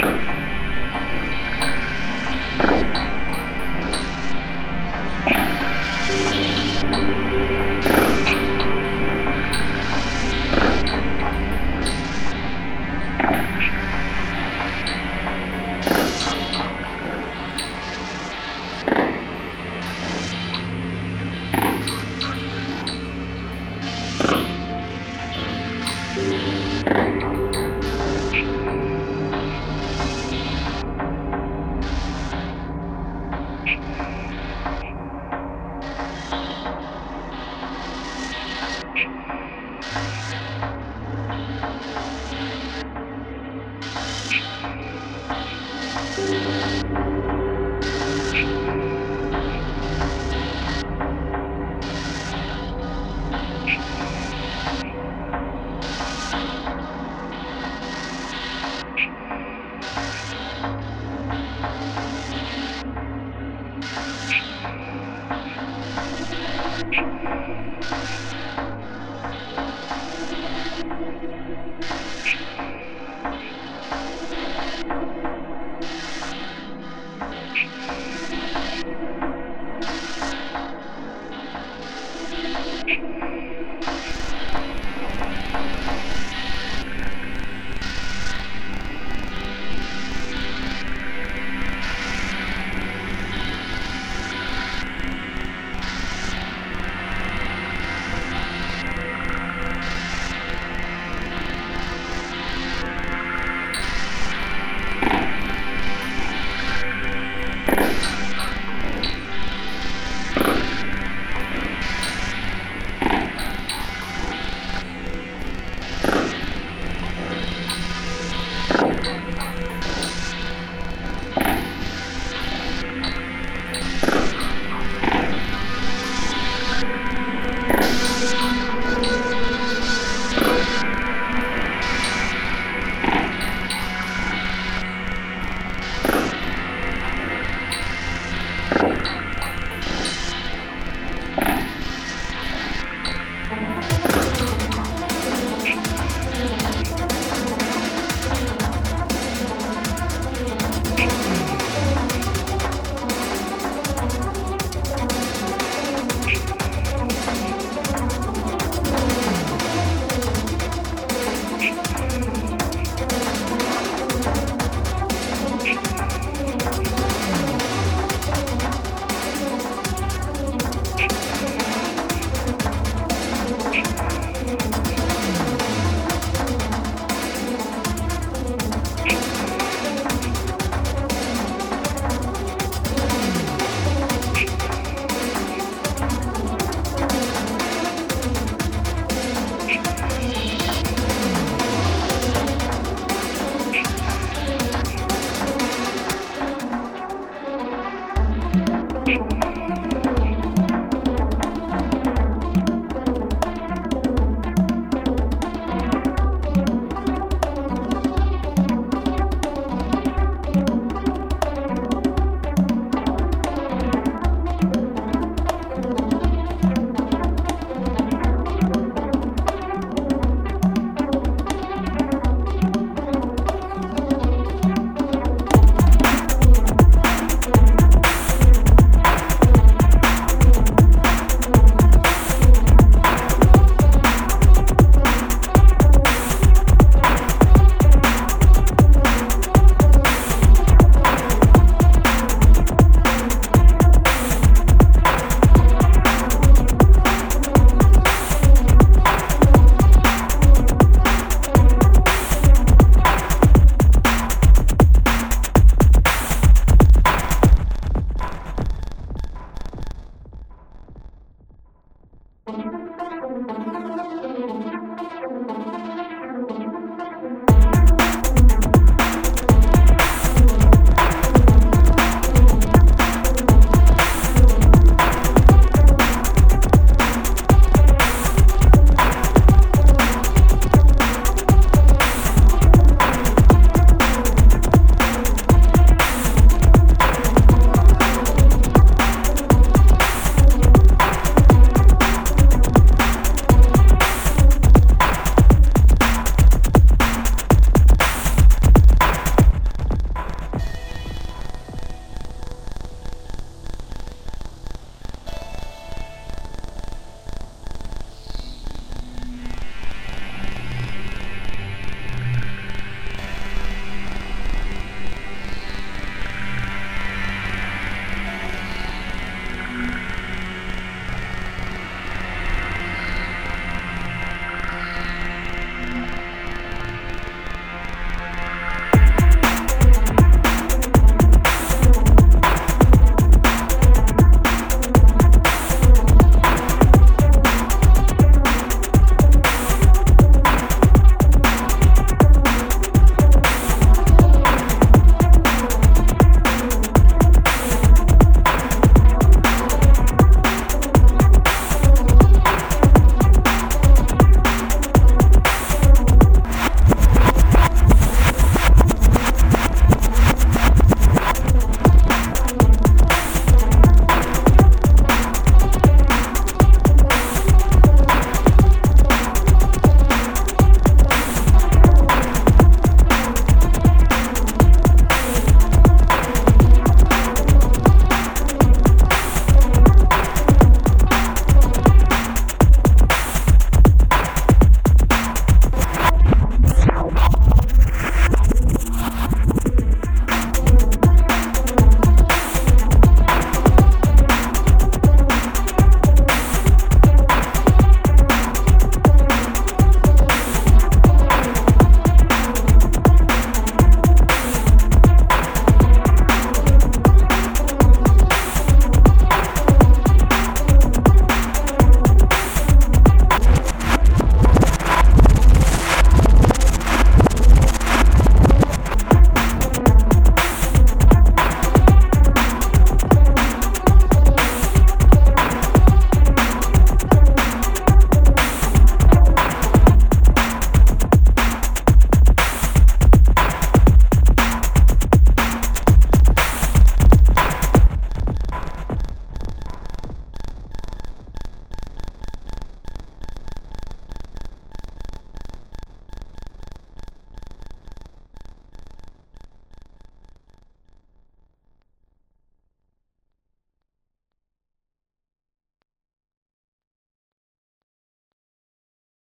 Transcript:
you